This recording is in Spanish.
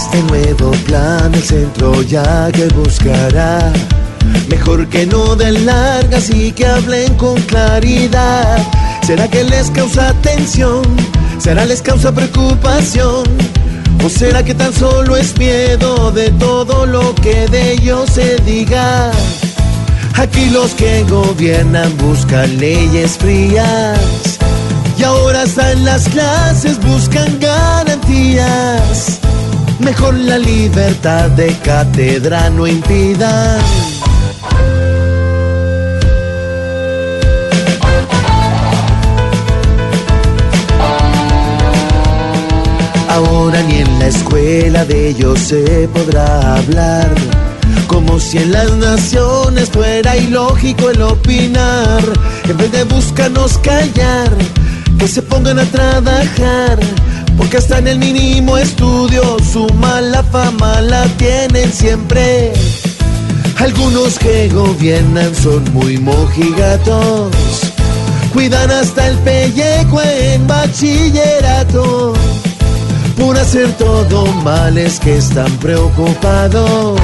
Este nuevo plan el centro ya que buscará Mejor que no den largas y que hablen con claridad ¿Será que les causa tensión? ¿Será les causa preocupación? ¿O será que tan solo es miedo de todo lo que de ellos se diga? Aquí los que gobiernan buscan leyes frías y ahora en las clases buscan garantías. Mejor la libertad de cátedra no impidan. Ahora ni en la escuela de ellos se podrá hablar. Como si en las naciones fuera ilógico el opinar. En vez de buscarnos callar, que se pongan a trabajar. Porque hasta en el mínimo estudio su mala fama la tienen siempre. Algunos que gobiernan son muy mojigatos. Cuidan hasta el pellejo en bachillerato. Por hacer todo mal es que están preocupados.